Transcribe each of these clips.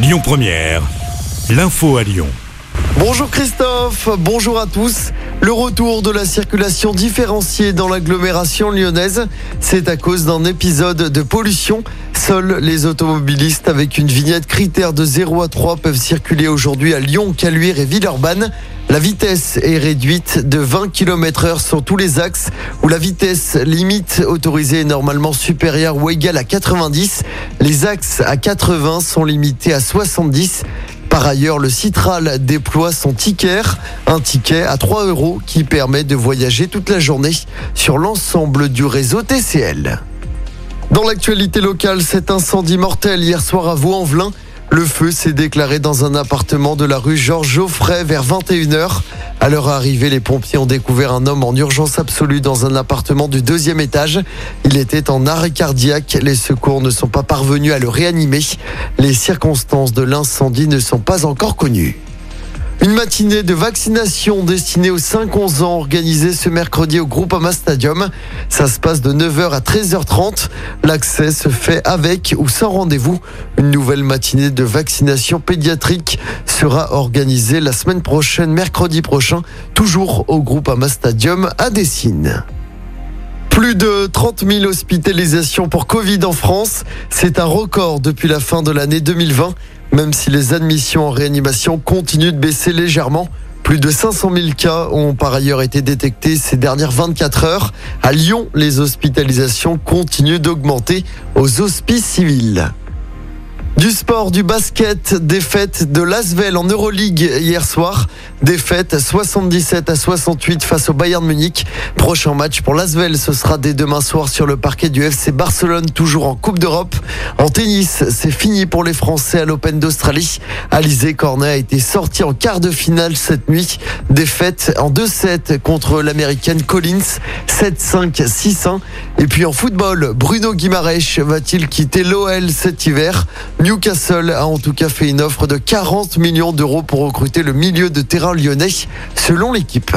Lyon Première, l'info à Lyon. Bonjour Christophe, bonjour à tous. Le retour de la circulation différenciée dans l'agglomération lyonnaise, c'est à cause d'un épisode de pollution. Seuls les automobilistes avec une vignette critère de 0 à 3 peuvent circuler aujourd'hui à Lyon, Caluire et Villeurbanne. La vitesse est réduite de 20 km heure sur tous les axes où la vitesse limite autorisée est normalement supérieure ou égale à 90. Les axes à 80 sont limités à 70. Par ailleurs, le Citral déploie son ticket, un ticket à 3 euros qui permet de voyager toute la journée sur l'ensemble du réseau TCL. Dans l'actualité locale, cet incendie mortel hier soir à Vaux-en-Velin. Le feu s'est déclaré dans un appartement de la rue Georges Geoffrey vers 21h. À leur arrivée, les pompiers ont découvert un homme en urgence absolue dans un appartement du deuxième étage. Il était en arrêt cardiaque. Les secours ne sont pas parvenus à le réanimer. Les circonstances de l'incendie ne sont pas encore connues. Une matinée de vaccination destinée aux 5-11 ans organisée ce mercredi au Groupama Stadium. Ça se passe de 9h à 13h30. L'accès se fait avec ou sans rendez-vous. Une nouvelle matinée de vaccination pédiatrique sera organisée la semaine prochaine, mercredi prochain, toujours au Groupama Stadium à Dessine. Plus de 30 000 hospitalisations pour Covid en France. C'est un record depuis la fin de l'année 2020, même si les admissions en réanimation continuent de baisser légèrement. Plus de 500 000 cas ont par ailleurs été détectés ces dernières 24 heures. À Lyon, les hospitalisations continuent d'augmenter aux hospices civils. Du sport, du basket, défaite de Lasvel en Euroleague hier soir. Défaite 77 à 68 face au Bayern Munich. Prochain match pour Lasvel, ce sera dès demain soir sur le parquet du FC Barcelone, toujours en Coupe d'Europe. En tennis, c'est fini pour les Français à l'Open d'Australie. Alizé Cornet a été sorti en quart de finale cette nuit. Défaite en 2-7 contre l'américaine Collins, 7-5, 6-1. Et puis en football, Bruno Guimaraes va-t-il quitter l'OL cet hiver? Newcastle a en tout cas fait une offre de 40 millions d'euros pour recruter le milieu de terrain lyonnais, selon l'équipe.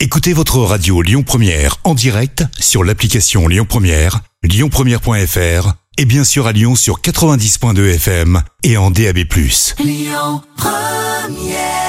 Écoutez votre radio Lyon Première en direct sur l'application Lyon Première, lyonpremière.fr et bien sûr à Lyon sur 90.2 FM et en DAB+. Lyon Première